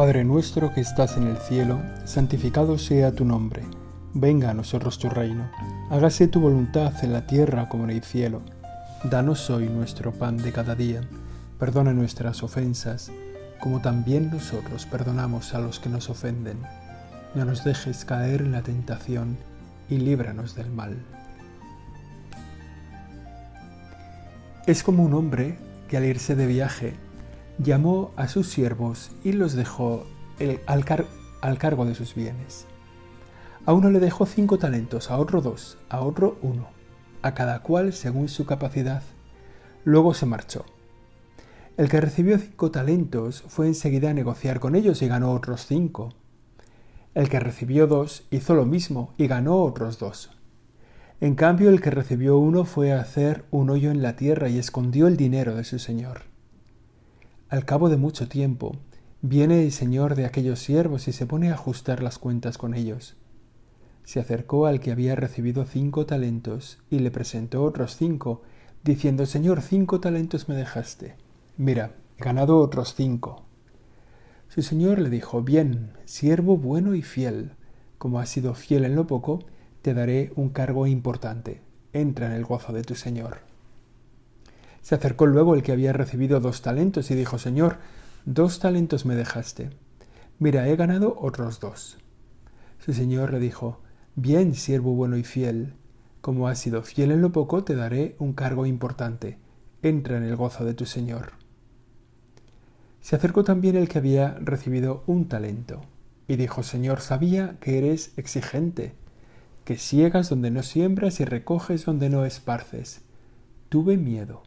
Padre nuestro que estás en el cielo, santificado sea tu nombre. Venga a nosotros tu reino. Hágase tu voluntad en la tierra como en el cielo. Danos hoy nuestro pan de cada día. Perdona nuestras ofensas, como también nosotros perdonamos a los que nos ofenden. No nos dejes caer en la tentación y líbranos del mal. Es como un hombre que al irse de viaje llamó a sus siervos y los dejó al, al cargo de sus bienes. A uno le dejó cinco talentos, a otro dos, a otro uno, a cada cual según su capacidad. Luego se marchó. El que recibió cinco talentos fue enseguida a negociar con ellos y ganó otros cinco. El que recibió dos hizo lo mismo y ganó otros dos. En cambio, el que recibió uno fue a hacer un hoyo en la tierra y escondió el dinero de su señor. Al cabo de mucho tiempo, viene el señor de aquellos siervos y se pone a ajustar las cuentas con ellos. Se acercó al que había recibido cinco talentos y le presentó otros cinco, diciendo Señor, cinco talentos me dejaste. Mira, he ganado otros cinco. Su señor le dijo Bien, siervo bueno y fiel, como has sido fiel en lo poco, te daré un cargo importante. Entra en el gozo de tu señor. Se acercó luego el que había recibido dos talentos y dijo, Señor, dos talentos me dejaste. Mira, he ganado otros dos. Su señor le dijo, Bien, siervo bueno y fiel, como has sido fiel en lo poco, te daré un cargo importante. Entra en el gozo de tu señor. Se acercó también el que había recibido un talento, y dijo, Señor, sabía que eres exigente, que ciegas donde no siembras y recoges donde no esparces. Tuve miedo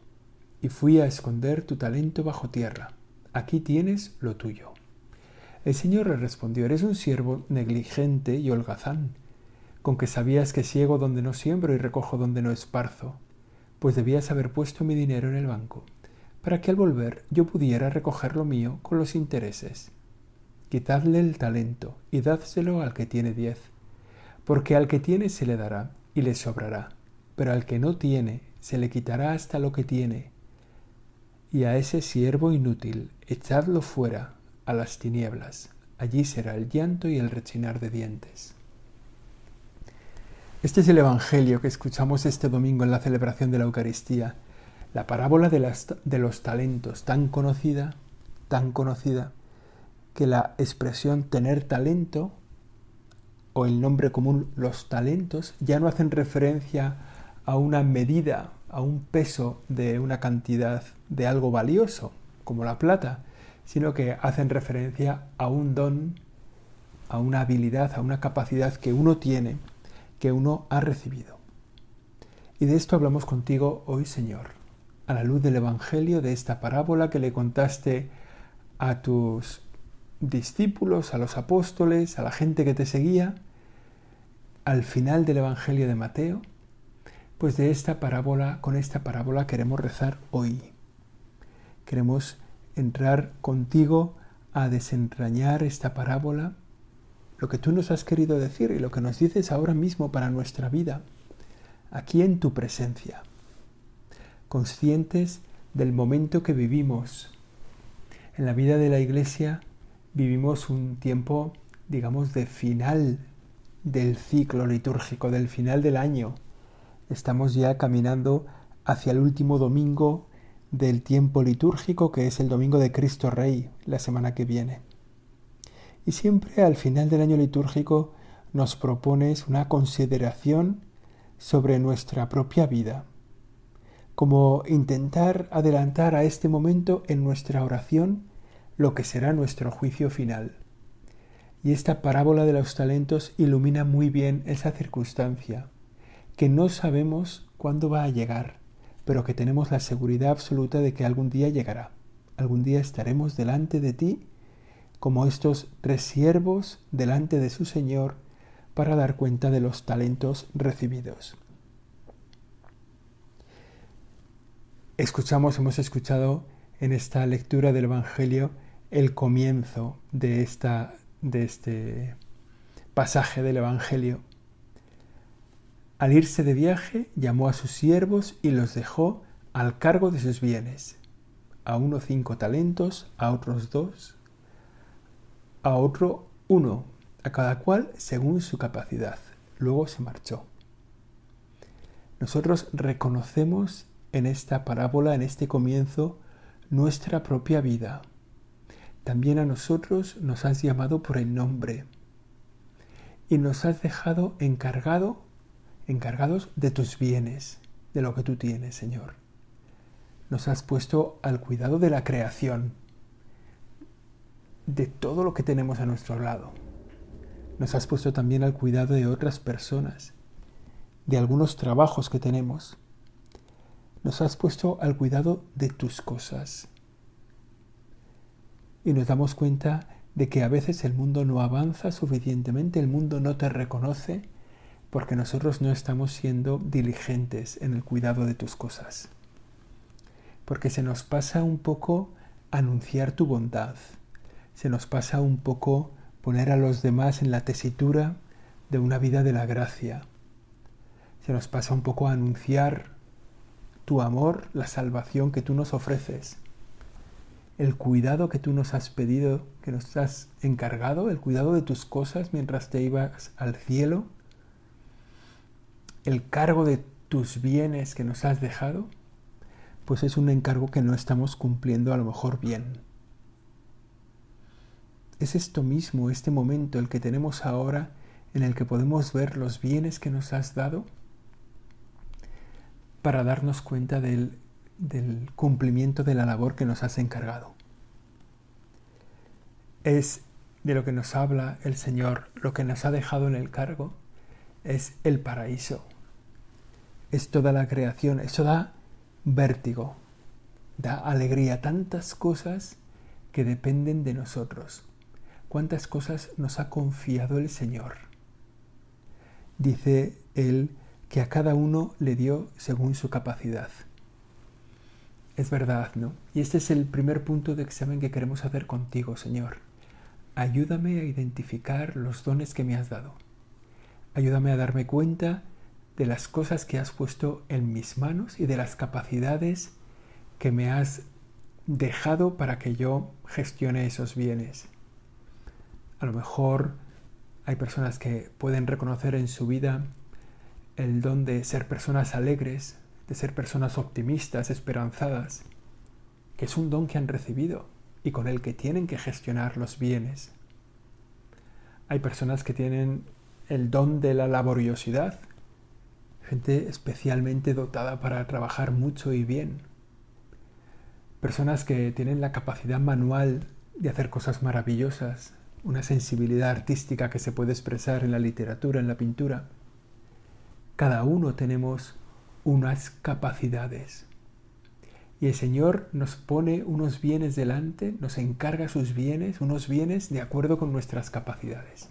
y fui a esconder tu talento bajo tierra. Aquí tienes lo tuyo. El Señor le respondió, eres un siervo negligente y holgazán, con que sabías que ciego donde no siembro y recojo donde no esparzo, pues debías haber puesto mi dinero en el banco, para que al volver yo pudiera recoger lo mío con los intereses. Quitadle el talento y dádselo al que tiene diez, porque al que tiene se le dará y le sobrará, pero al que no tiene se le quitará hasta lo que tiene y a ese siervo inútil echadlo fuera a las tinieblas, allí será el llanto y el rechinar de dientes. Este es el Evangelio que escuchamos este domingo en la celebración de la Eucaristía, la parábola de, de los talentos, tan conocida, tan conocida, que la expresión tener talento o el nombre común los talentos ya no hacen referencia a una medida a un peso de una cantidad de algo valioso, como la plata, sino que hacen referencia a un don, a una habilidad, a una capacidad que uno tiene, que uno ha recibido. Y de esto hablamos contigo hoy, Señor, a la luz del Evangelio, de esta parábola que le contaste a tus discípulos, a los apóstoles, a la gente que te seguía, al final del Evangelio de Mateo, pues de esta parábola, con esta parábola queremos rezar hoy. Queremos entrar contigo a desentrañar esta parábola, lo que tú nos has querido decir y lo que nos dices ahora mismo para nuestra vida, aquí en tu presencia, conscientes del momento que vivimos. En la vida de la Iglesia vivimos un tiempo, digamos, de final del ciclo litúrgico, del final del año, estamos ya caminando hacia el último domingo del tiempo litúrgico que es el domingo de Cristo Rey, la semana que viene. Y siempre al final del año litúrgico nos propones una consideración sobre nuestra propia vida, como intentar adelantar a este momento en nuestra oración lo que será nuestro juicio final. Y esta parábola de los talentos ilumina muy bien esa circunstancia que no sabemos cuándo va a llegar, pero que tenemos la seguridad absoluta de que algún día llegará. Algún día estaremos delante de ti como estos tres siervos delante de su Señor para dar cuenta de los talentos recibidos. Escuchamos, hemos escuchado en esta lectura del Evangelio el comienzo de, esta, de este pasaje del Evangelio al irse de viaje, llamó a sus siervos y los dejó al cargo de sus bienes. A uno cinco talentos, a otros dos, a otro uno, a cada cual según su capacidad. Luego se marchó. Nosotros reconocemos en esta parábola, en este comienzo, nuestra propia vida. También a nosotros nos has llamado por el nombre y nos has dejado encargado, encargados de tus bienes, de lo que tú tienes, Señor. Nos has puesto al cuidado de la creación, de todo lo que tenemos a nuestro lado. Nos has puesto también al cuidado de otras personas, de algunos trabajos que tenemos. Nos has puesto al cuidado de tus cosas. Y nos damos cuenta de que a veces el mundo no avanza suficientemente, el mundo no te reconoce, porque nosotros no estamos siendo diligentes en el cuidado de tus cosas. Porque se nos pasa un poco anunciar tu bondad, se nos pasa un poco poner a los demás en la tesitura de una vida de la gracia. Se nos pasa un poco anunciar tu amor, la salvación que tú nos ofreces, el cuidado que tú nos has pedido, que nos has encargado, el cuidado de tus cosas mientras te ibas al cielo, el cargo de tus bienes que nos has dejado, pues es un encargo que no estamos cumpliendo a lo mejor bien. Es esto mismo, este momento, el que tenemos ahora, en el que podemos ver los bienes que nos has dado para darnos cuenta del, del cumplimiento de la labor que nos has encargado. Es de lo que nos habla el Señor, lo que nos ha dejado en el cargo, es el paraíso. Es toda la creación, eso da vértigo, da alegría, tantas cosas que dependen de nosotros cuántas cosas nos ha confiado el Señor. Dice Él que a cada uno le dio según su capacidad. Es verdad, ¿no? Y este es el primer punto de examen que queremos hacer contigo, Señor. Ayúdame a identificar los dones que me has dado. Ayúdame a darme cuenta de las cosas que has puesto en mis manos y de las capacidades que me has dejado para que yo gestione esos bienes. A lo mejor hay personas que pueden reconocer en su vida el don de ser personas alegres, de ser personas optimistas, esperanzadas, que es un don que han recibido y con el que tienen que gestionar los bienes. Hay personas que tienen el don de la laboriosidad, especialmente dotada para trabajar mucho y bien. Personas que tienen la capacidad manual de hacer cosas maravillosas, una sensibilidad artística que se puede expresar en la literatura, en la pintura. Cada uno tenemos unas capacidades. Y el Señor nos pone unos bienes delante, nos encarga sus bienes, unos bienes de acuerdo con nuestras capacidades.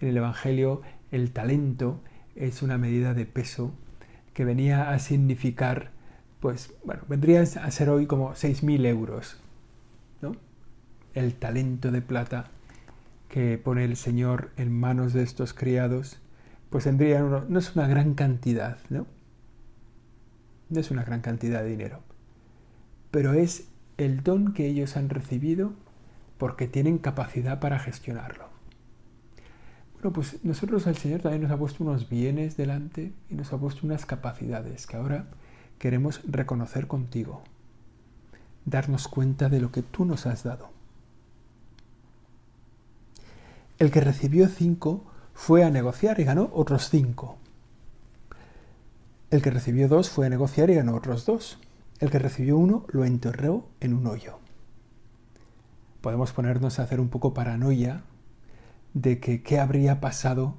En el Evangelio el talento es una medida de peso que venía a significar, pues, bueno, vendría a ser hoy como 6.000 euros, ¿no? el talento de plata que pone el Señor en manos de estos criados, pues tendría no es una gran cantidad, ¿no? No es una gran cantidad de dinero, pero es el don que ellos han recibido porque tienen capacidad para gestionarlo. Bueno, pues nosotros el Señor también nos ha puesto unos bienes delante y nos ha puesto unas capacidades que ahora queremos reconocer contigo, darnos cuenta de lo que tú nos has dado. El que recibió cinco fue a negociar y ganó otros cinco. El que recibió dos fue a negociar y ganó otros dos. El que recibió uno lo enterró en un hoyo. Podemos ponernos a hacer un poco paranoia de que qué habría pasado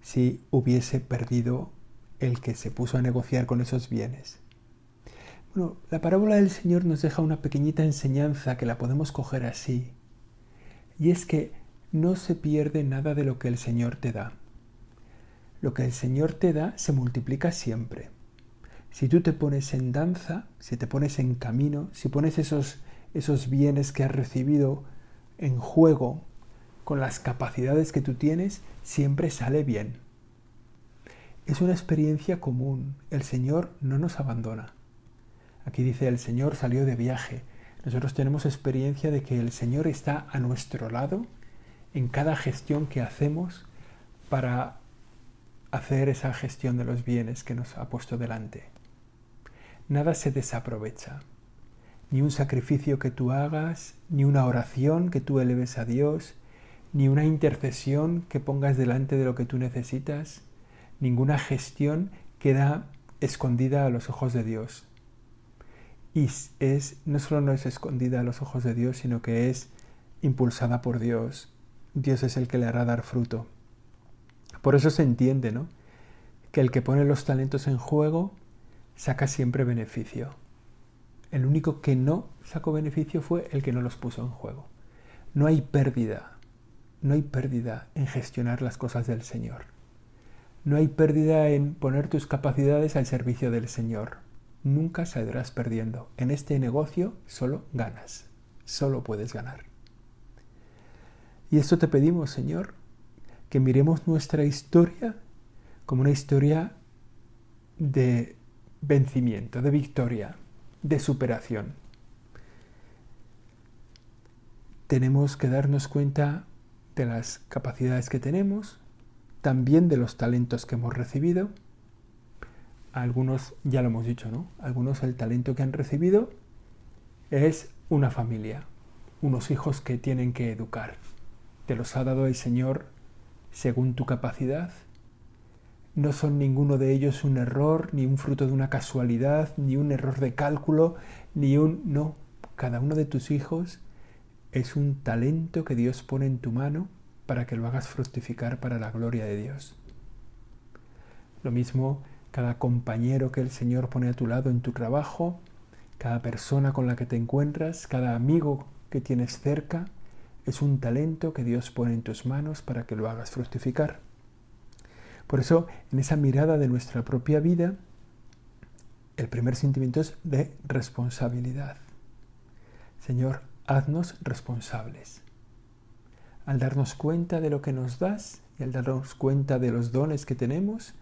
si hubiese perdido el que se puso a negociar con esos bienes. Bueno, la parábola del Señor nos deja una pequeñita enseñanza que la podemos coger así. Y es que no se pierde nada de lo que el Señor te da. Lo que el Señor te da se multiplica siempre. Si tú te pones en danza, si te pones en camino, si pones esos, esos bienes que has recibido en juego con las capacidades que tú tienes, siempre sale bien. Es una experiencia común. El Señor no nos abandona. Aquí dice, el Señor salió de viaje. Nosotros tenemos experiencia de que el Señor está a nuestro lado en cada gestión que hacemos para hacer esa gestión de los bienes que nos ha puesto delante. Nada se desaprovecha. Ni un sacrificio que tú hagas, ni una oración que tú eleves a Dios, ni una intercesión que pongas delante de lo que tú necesitas, ninguna gestión queda escondida a los ojos de Dios. Y es, no solo no es escondida a los ojos de Dios, sino que es impulsada por Dios. Dios es el que le hará dar fruto. Por eso se entiende, ¿no? Que el que pone los talentos en juego saca siempre beneficio. El único que no sacó beneficio fue el que no los puso en juego. No hay pérdida, no hay pérdida en gestionar las cosas del Señor. No hay pérdida en poner tus capacidades al servicio del Señor. Nunca saldrás perdiendo. En este negocio solo ganas. Solo puedes ganar. Y esto te pedimos, Señor, que miremos nuestra historia como una historia de vencimiento, de victoria, de superación. Tenemos que darnos cuenta de las capacidades que tenemos, también de los talentos que hemos recibido. Algunos, ya lo hemos dicho, ¿no? Algunos el talento que han recibido es una familia, unos hijos que tienen que educar. Te los ha dado el Señor según tu capacidad. No son ninguno de ellos un error, ni un fruto de una casualidad, ni un error de cálculo, ni un... No, cada uno de tus hijos es un talento que Dios pone en tu mano para que lo hagas fructificar para la gloria de Dios. Lo mismo cada compañero que el Señor pone a tu lado en tu trabajo, cada persona con la que te encuentras, cada amigo que tienes cerca, es un talento que Dios pone en tus manos para que lo hagas fructificar. Por eso, en esa mirada de nuestra propia vida, el primer sentimiento es de responsabilidad. Señor, haznos responsables al darnos cuenta de lo que nos das y al darnos cuenta de los dones que tenemos,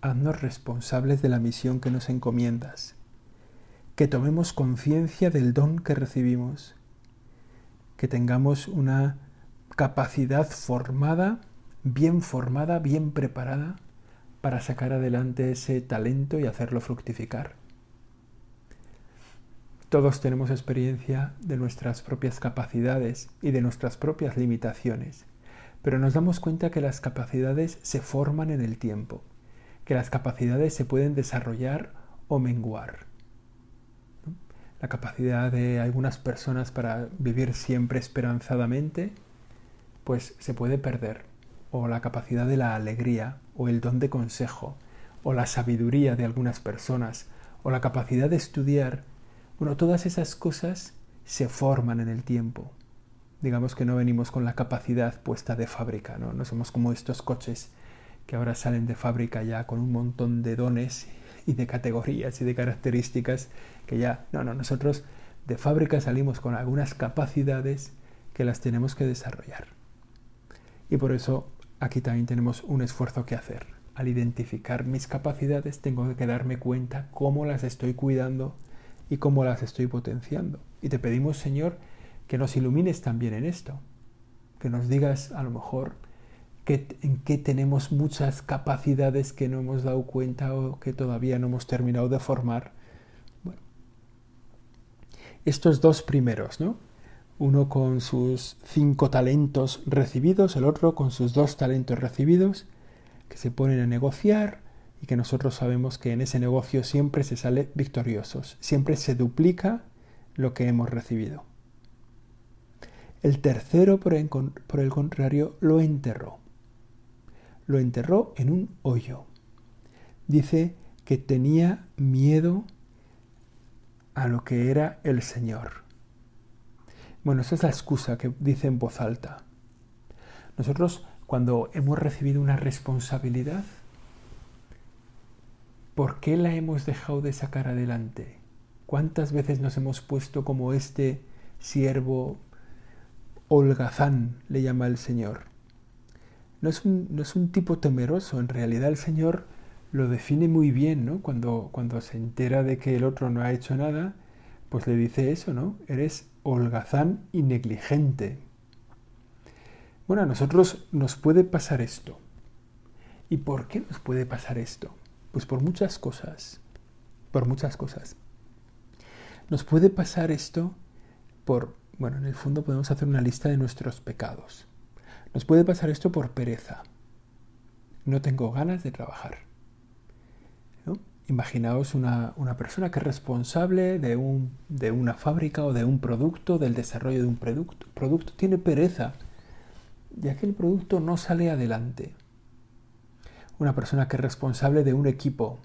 haznos responsables de la misión que nos encomiendas. Que tomemos conciencia del don que recibimos. Que tengamos una capacidad formada, bien formada, bien preparada para sacar adelante ese talento y hacerlo fructificar. Todos tenemos experiencia de nuestras propias capacidades y de nuestras propias limitaciones, pero nos damos cuenta que las capacidades se forman en el tiempo, que las capacidades se pueden desarrollar o menguar. La capacidad de algunas personas para vivir siempre esperanzadamente, pues se puede perder, o la capacidad de la alegría, o el don de consejo, o la sabiduría de algunas personas, o la capacidad de estudiar bueno, todas esas cosas se forman en el tiempo. Digamos que no venimos con la capacidad puesta de fábrica, ¿no? No somos como estos coches que ahora salen de fábrica ya con un montón de dones y de categorías y de características que ya, no, no, nosotros de fábrica salimos con algunas capacidades que las tenemos que desarrollar. Y por eso aquí también tenemos un esfuerzo que hacer. Al identificar mis capacidades tengo que darme cuenta cómo las estoy cuidando y cómo las estoy potenciando. Y te pedimos, Señor, que nos ilumines también en esto, que nos digas a lo mejor que, en qué tenemos muchas capacidades que no hemos dado cuenta o que todavía no hemos terminado de formar. Bueno, estos dos primeros, ¿no? Uno con sus cinco talentos recibidos, el otro con sus dos talentos recibidos, que se ponen a negociar, y que nosotros sabemos que en ese negocio siempre se sale victoriosos, siempre se duplica lo que hemos recibido. El tercero, por el, contrario, lo enterró. Lo enterró en un hoyo. Dice que tenía miedo a lo que era el Señor. Bueno, esa es la excusa que dice en voz alta. Nosotros, cuando hemos recibido una responsabilidad, ¿Por qué la hemos dejado de sacar adelante? ¿Cuántas veces nos hemos puesto como este siervo holgazán, le llama el Señor? No es, un, no es un tipo temeroso, en realidad el Señor lo define muy bien, ¿no? Cuando, cuando se entera de que el otro no ha hecho nada, pues le dice eso, ¿no? Eres holgazán y negligente. Bueno, a nosotros nos puede pasar esto. ¿Y por qué nos puede pasar esto? Pues por muchas cosas. Por muchas cosas. Nos puede pasar esto por, bueno, en el fondo podemos hacer una lista de nuestros pecados. Nos puede pasar esto por pereza. No tengo ganas de trabajar. Imaginaos una, persona que es responsable de, un, de, una fábrica o de un producto, del desarrollo de un producto. producto tiene pereza, ya que el producto no sale adelante. Una persona que es responsable de un equipo,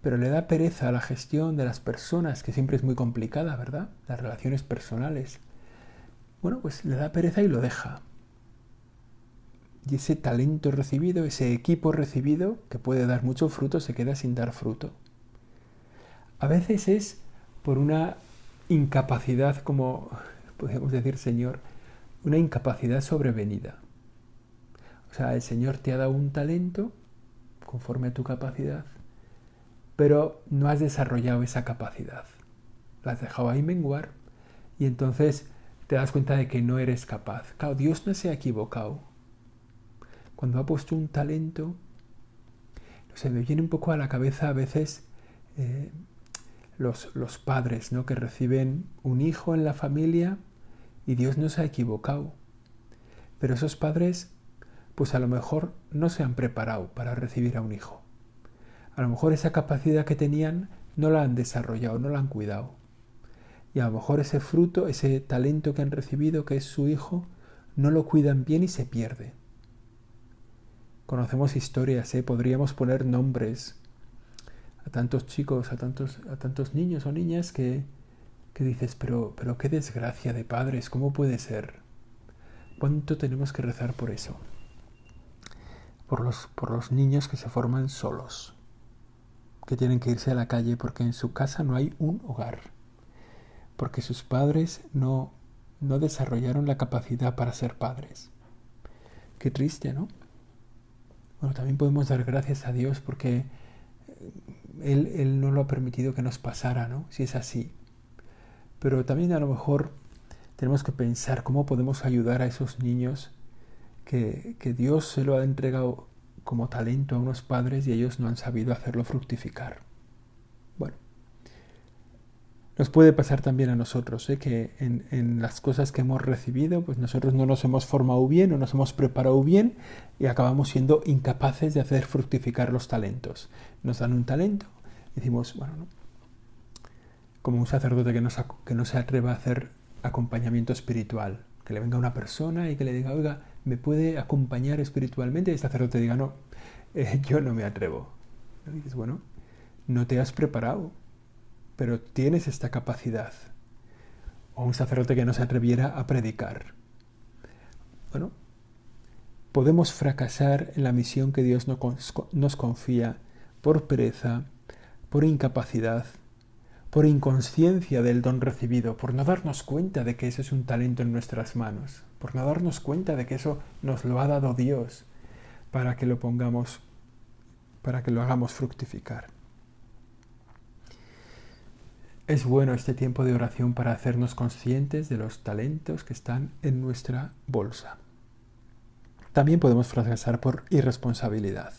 pero le da pereza a la gestión de las personas, que siempre es muy complicada, ¿verdad? Las relaciones personales. Bueno, pues le da pereza y lo deja y ese talento recibido, ese equipo recibido, que puede dar mucho fruto, se queda sin dar fruto. A veces es por una incapacidad, como podemos decir, Señor, una incapacidad sobrevenida. O sea, el Señor te ha dado un talento conforme a tu capacidad, pero no has desarrollado esa capacidad. La has dejado ahí menguar y entonces te das cuenta de que no eres capaz. Claro, Dios no se ha equivocado cuando ha puesto un talento, se me viene un poco a la cabeza a veces eh, los, los, padres ¿no? que reciben un hijo en la familia y Dios no se ha equivocado. Pero esos padres, pues a lo mejor no se han preparado para recibir a un hijo. A lo mejor esa capacidad que tenían no la han desarrollado, no la han cuidado. Y a lo mejor ese fruto, ese talento que han recibido, que es su hijo, no lo cuidan bien y se pierde. Conocemos historias, ¿eh? podríamos poner nombres a tantos chicos, a tantos, a tantos niños o niñas que, que dices, pero, pero qué desgracia de padres, ¿cómo puede ser? ¿Cuánto tenemos que rezar por eso? Por los, por los niños que se forman solos, que tienen que irse a la calle porque en su casa no hay un hogar, porque sus padres no, no desarrollaron la capacidad para ser padres. Qué triste, ¿no? Bueno, también podemos dar gracias a Dios porque eh, Él, Él no lo ha permitido que nos pasara, ¿no? Si es así. Pero también a lo mejor tenemos que pensar cómo podemos ayudar a esos niños que, Dios se lo ha entregado como talento a unos padres y ellos no han sabido hacerlo fructificar. Bueno, nos puede pasar también a nosotros, ¿eh? que en, las cosas que hemos recibido, pues nosotros no nos hemos formado bien, no nos hemos preparado bien y acabamos siendo incapaces de hacer fructificar los talentos. Nos dan un talento decimos, bueno, ¿no? como un sacerdote que no, que no se atreva a hacer acompañamiento espiritual, que le venga una persona y que le diga, oiga, ¿me puede acompañar espiritualmente? Y el sacerdote diga, no, eh, yo no me atrevo. Y dices, bueno, no te has preparado pero tienes esta capacidad. O un sacerdote que no se atreviera a predicar. Bueno, podemos fracasar en la misión que Dios nos confía por pereza, por incapacidad, por inconsciencia del don recibido, por no darnos cuenta de que eso es un talento en nuestras manos, por no darnos cuenta de que eso nos lo ha dado Dios para que lo pongamos, para que lo hagamos fructificar. Es bueno este tiempo de oración para hacernos conscientes de los talentos que están en nuestra bolsa. También podemos fracasar por irresponsabilidad.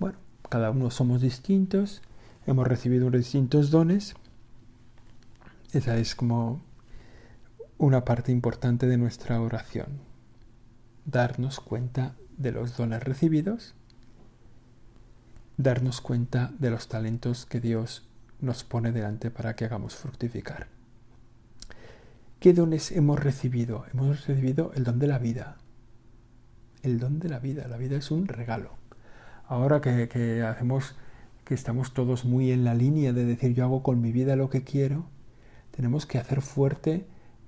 Bueno, cada uno somos distintos, hemos recibido distintos dones. Esa es como una parte importante de nuestra oración. Darnos cuenta de los dones recibidos, darnos cuenta de los talentos que Dios nos pone delante para que hagamos fructificar. ¿Qué dones hemos recibido? Hemos recibido el don de la vida. El don de la vida. La vida es un regalo. Ahora que, hacemos, que estamos todos muy en la línea de decir yo hago con mi vida lo que quiero, tenemos que hacer fuerte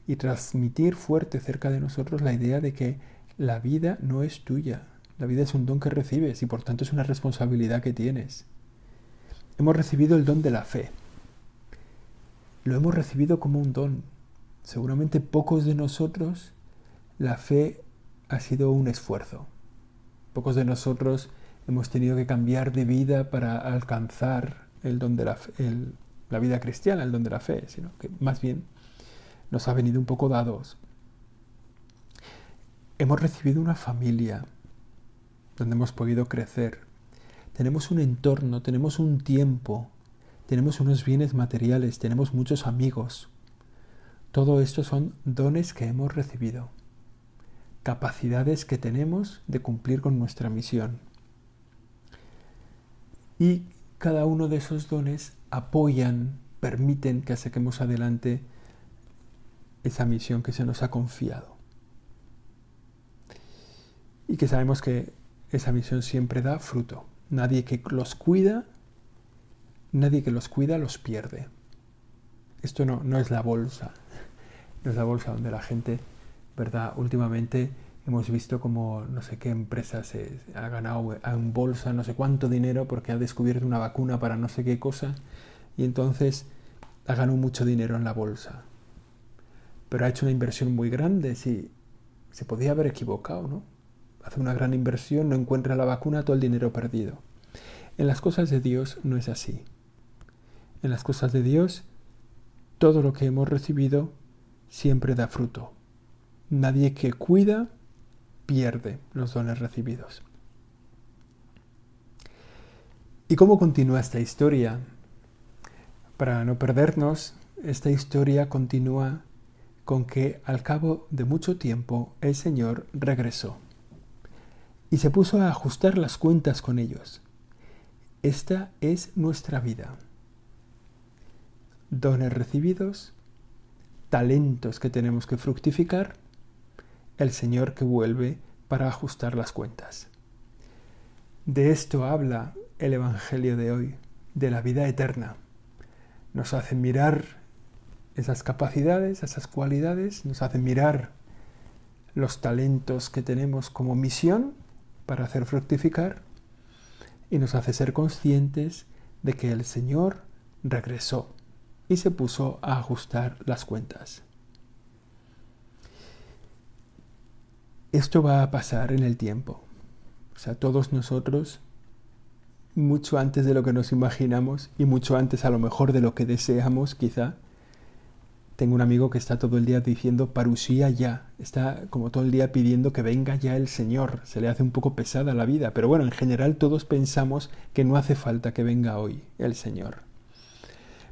y transmitir fuerte cerca de nosotros la idea de que la vida no es tuya. La vida es un don que recibes y por tanto es una responsabilidad que tienes hemos recibido el don de la fe. Lo hemos recibido como un don. Seguramente pocos de nosotros la fe ha sido un esfuerzo. Pocos de nosotros hemos tenido que cambiar de vida para alcanzar el don de la fe, la vida cristiana, el don de la fe, sino que más bien nos ha venido un poco dados. Hemos recibido una familia donde hemos podido crecer. Tenemos un entorno, tenemos un tiempo, tenemos unos bienes materiales, tenemos muchos amigos. Todo esto son dones que hemos recibido, capacidades que tenemos de cumplir con nuestra misión. Y cada uno de esos dones apoyan, permiten que saquemos adelante esa misión que se nos ha confiado. Y que sabemos que esa misión siempre da fruto. Nadie que los cuida, nadie que los cuida los pierde. Esto no, no es la bolsa, no es la bolsa donde la gente, ¿verdad? Últimamente hemos visto como no sé qué empresa se ha ganado en bolsa no sé cuánto dinero porque ha descubierto una vacuna para no sé qué cosa y entonces ha ganado mucho dinero en la bolsa. Pero ha hecho una inversión muy grande, si se podía haber equivocado, ¿no? Hace una gran inversión, no encuentra la vacuna, todo el dinero perdido. En las cosas de Dios no es así. En las cosas de Dios, todo lo que hemos recibido siempre da fruto. Nadie que cuida pierde los dones recibidos. ¿Y cómo continúa esta historia? Para no perdernos, esta historia continúa con que al cabo de mucho tiempo el Señor regresó y se puso a ajustar las cuentas con ellos. Esta es nuestra vida. Dones recibidos, talentos que tenemos que fructificar el Señor que vuelve para ajustar las cuentas. De esto habla el Evangelio de hoy, de la vida eterna. Nos hace mirar esas capacidades, esas cualidades, nos hace mirar los talentos que tenemos como misión para hacer fructificar y nos hace ser conscientes de que el Señor regresó y se puso a ajustar las cuentas. esto va a pasar en el tiempo. O sea, todos nosotros, mucho antes de lo que nos imaginamos y mucho antes a lo mejor de lo que deseamos, quizá. Tengo un amigo que está todo el día diciendo parusía ya, está como todo el día pidiendo que venga ya el Señor. Se le hace un poco pesada la vida, pero bueno, en general todos pensamos que no hace falta que venga hoy el Señor.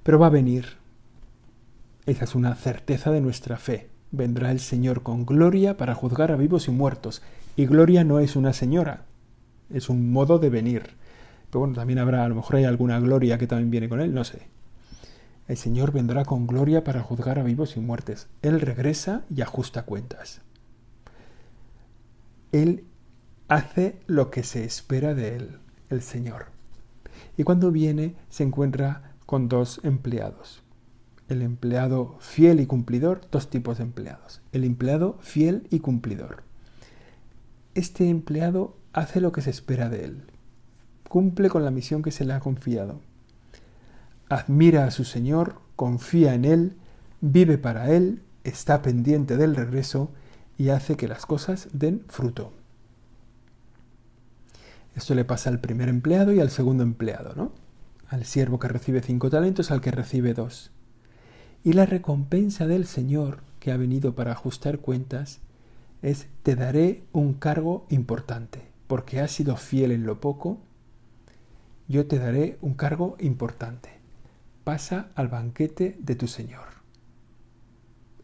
Pero va a venir. Esa es una certeza de nuestra fe vendrá el Señor con gloria para juzgar a vivos y muertos. Y gloria no es una señora, es un modo de venir. Pero bueno, también habrá, a lo mejor hay alguna gloria que también viene con él, no sé. El Señor vendrá con gloria para juzgar a vivos y muertos. Él regresa y ajusta cuentas. Él hace lo que se espera de él, el Señor. Y cuando viene se encuentra con dos empleados el empleado fiel y cumplidor, dos tipos de empleados. El empleado fiel y cumplidor. Este empleado hace lo que se espera de él, cumple con la misión que se le ha confiado, admira a su Señor, confía en Él, vive para Él, está pendiente del regreso y hace que las cosas den fruto. Esto le pasa al primer empleado y al segundo empleado, ¿no? Al siervo que recibe cinco talentos, al que recibe dos. Y la recompensa del Señor, que ha venido para ajustar cuentas, es te daré un cargo importante, porque has sido fiel en lo poco, yo te daré un cargo importante. Pasa al banquete de tu Señor.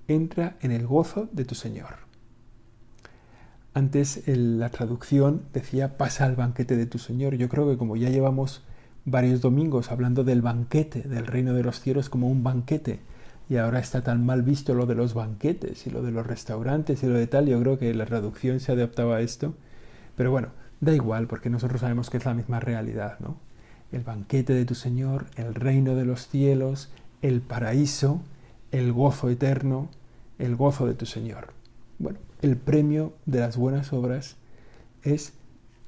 Entra en el gozo de tu Señor. Antes la traducción decía pasa al banquete de tu Señor. Yo creo que como ya llevamos varios domingos hablando del banquete, del reino de los cielos como un banquete, y ahora está tan mal visto lo de los banquetes y lo de los restaurantes y lo de tal, yo creo que la traducción se adaptaba a esto. Pero bueno, da igual porque nosotros sabemos que es la misma realidad, ¿no? El banquete de tu Señor, el reino de los cielos, el paraíso, el gozo eterno, el gozo de tu Señor. Bueno, el premio de las buenas obras es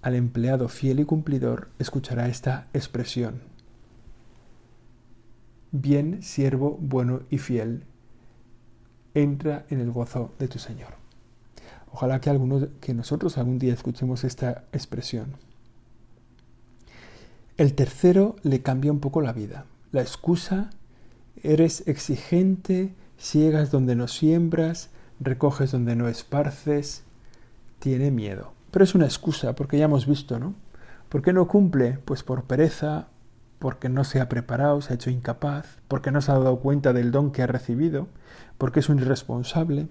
al empleado fiel y cumplidor escuchará esta expresión bien siervo bueno y fiel, entra en el gozo de tu Señor. Ojalá que, algunos, que nosotros algún día escuchemos esta expresión. El tercero le cambia un poco la vida. La excusa Eres exigente, ciegas donde no siembras, recoges donde no esparces, tiene miedo. Pero es una excusa, porque ya hemos visto, ¿no? ¿Por qué no cumple? Pues por pereza, porque no se ha preparado, se ha hecho incapaz, porque no se ha dado cuenta del don que ha recibido, porque es un irresponsable.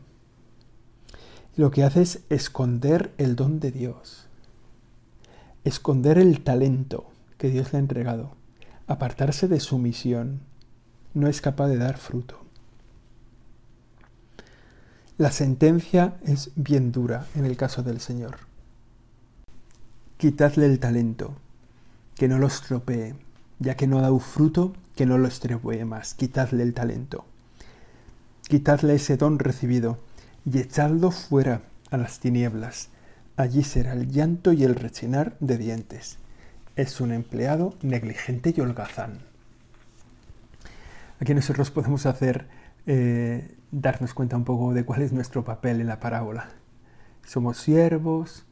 Lo que hace es esconder el don de Dios, esconder el talento que Dios le ha entregado, apartarse de su misión, no es capaz de dar fruto. La sentencia es bien dura en el caso del Señor. Quitadle el talento, que no lo estropee, ya que no ha dado fruto, que no lo estropee más. Quitadle el talento. Quitadle ese don recibido y echadlo fuera a las tinieblas. Allí será el llanto y el rechinar de dientes. Es un empleado negligente y holgazán. Aquí nosotros podemos hacer eh, darnos cuenta un poco de cuál es nuestro papel en la parábola. Somos siervos.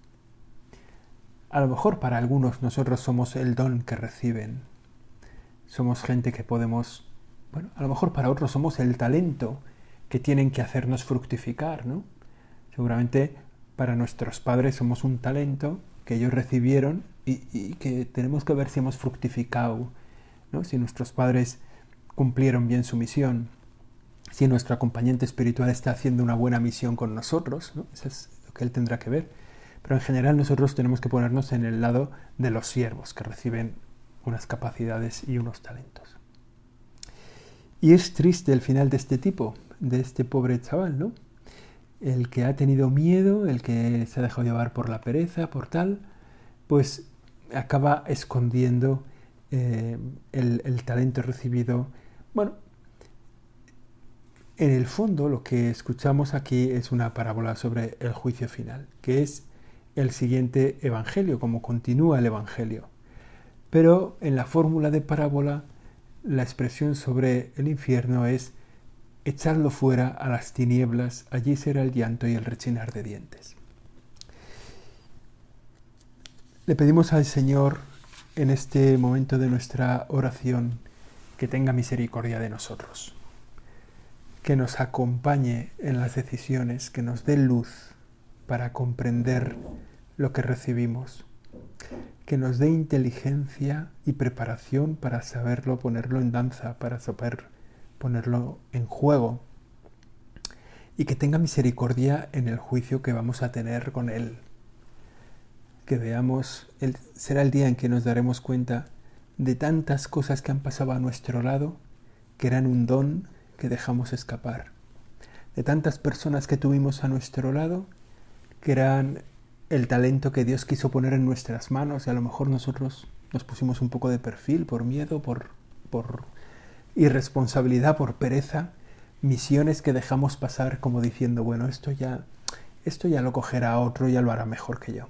A lo mejor para algunos nosotros somos el don que reciben. Somos gente que podemos, bueno, a lo mejor para otros somos el talento que tienen que hacernos fructificar, ¿no? Seguramente para nuestros padres somos un talento que ellos recibieron y, que tenemos que ver si hemos fructificado, ¿no? Si nuestros padres cumplieron bien su misión si nuestro acompañante espiritual está haciendo una buena misión con nosotros, ¿no? eso es lo que él tendrá que ver. Pero en general nosotros tenemos que ponernos en el lado de los siervos que reciben unas capacidades y unos talentos. Y es triste el final de este tipo, de este pobre chaval, ¿no? El que ha tenido miedo, el que se ha dejado llevar por la pereza, por tal, pues acaba escondiendo eh, el, el talento recibido. Bueno, en el fondo lo que escuchamos aquí es una parábola sobre el juicio final, que es el siguiente Evangelio, como continúa el Evangelio. Pero en la fórmula de parábola, la expresión sobre el infierno es echarlo fuera a las tinieblas, allí será el llanto y el rechinar de dientes. Le pedimos al Señor en este momento de nuestra oración que tenga misericordia de nosotros que nos acompañe en las decisiones, que nos dé luz para comprender lo que recibimos, que nos dé inteligencia y preparación para saberlo ponerlo en danza, para saber ponerlo en juego, y que tenga misericordia en el juicio que vamos a tener con Él. Que veamos, será el día en que nos daremos cuenta de tantas cosas que han pasado a nuestro lado, que eran un don que dejamos escapar, de tantas personas que tuvimos a nuestro lado, que eran el talento que Dios quiso poner en nuestras manos. Y a lo mejor nosotros nos pusimos un poco de perfil por miedo, por, por irresponsabilidad, por pereza, misiones que dejamos pasar como diciendo, bueno, esto ya, esto ya lo cogerá otro, ya lo hará mejor que yo.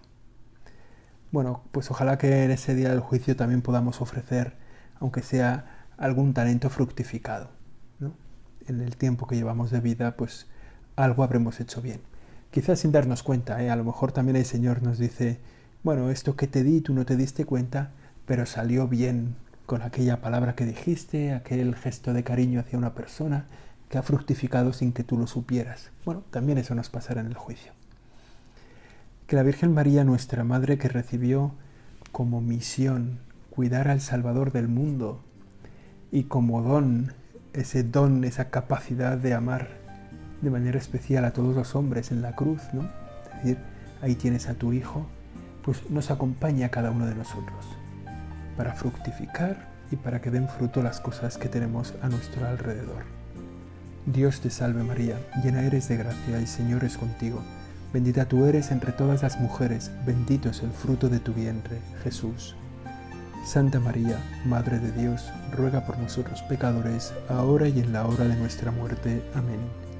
Bueno, pues ojalá que en ese día del juicio también podamos ofrecer, aunque sea algún talento fructificado en el tiempo que llevamos de vida, pues algo habremos hecho bien. Quizás sin darnos cuenta, ¿eh? a lo mejor también el Señor nos dice, bueno, esto que te di, tú no te diste cuenta, pero salió bien con aquella palabra que dijiste, aquel gesto de cariño hacia una persona que ha fructificado sin que tú lo supieras. Bueno, también eso nos pasará en el juicio. Que la Virgen María, nuestra Madre, que recibió como misión cuidar al Salvador del mundo y como don ese don, esa capacidad de amar de manera especial a todos los hombres en la cruz, ¿no? Es decir, ahí tienes a tu Hijo, pues nos acompaña a cada uno de nosotros para fructificar y para que den fruto las cosas que tenemos a nuestro alrededor. Dios te salve María, llena eres de gracia, el Señor es contigo. Bendita tú eres entre todas las mujeres, bendito es el fruto de tu vientre, Jesús. Santa María, Madre de Dios, ruega por nosotros pecadores, ahora y en la hora de nuestra muerte. Amén.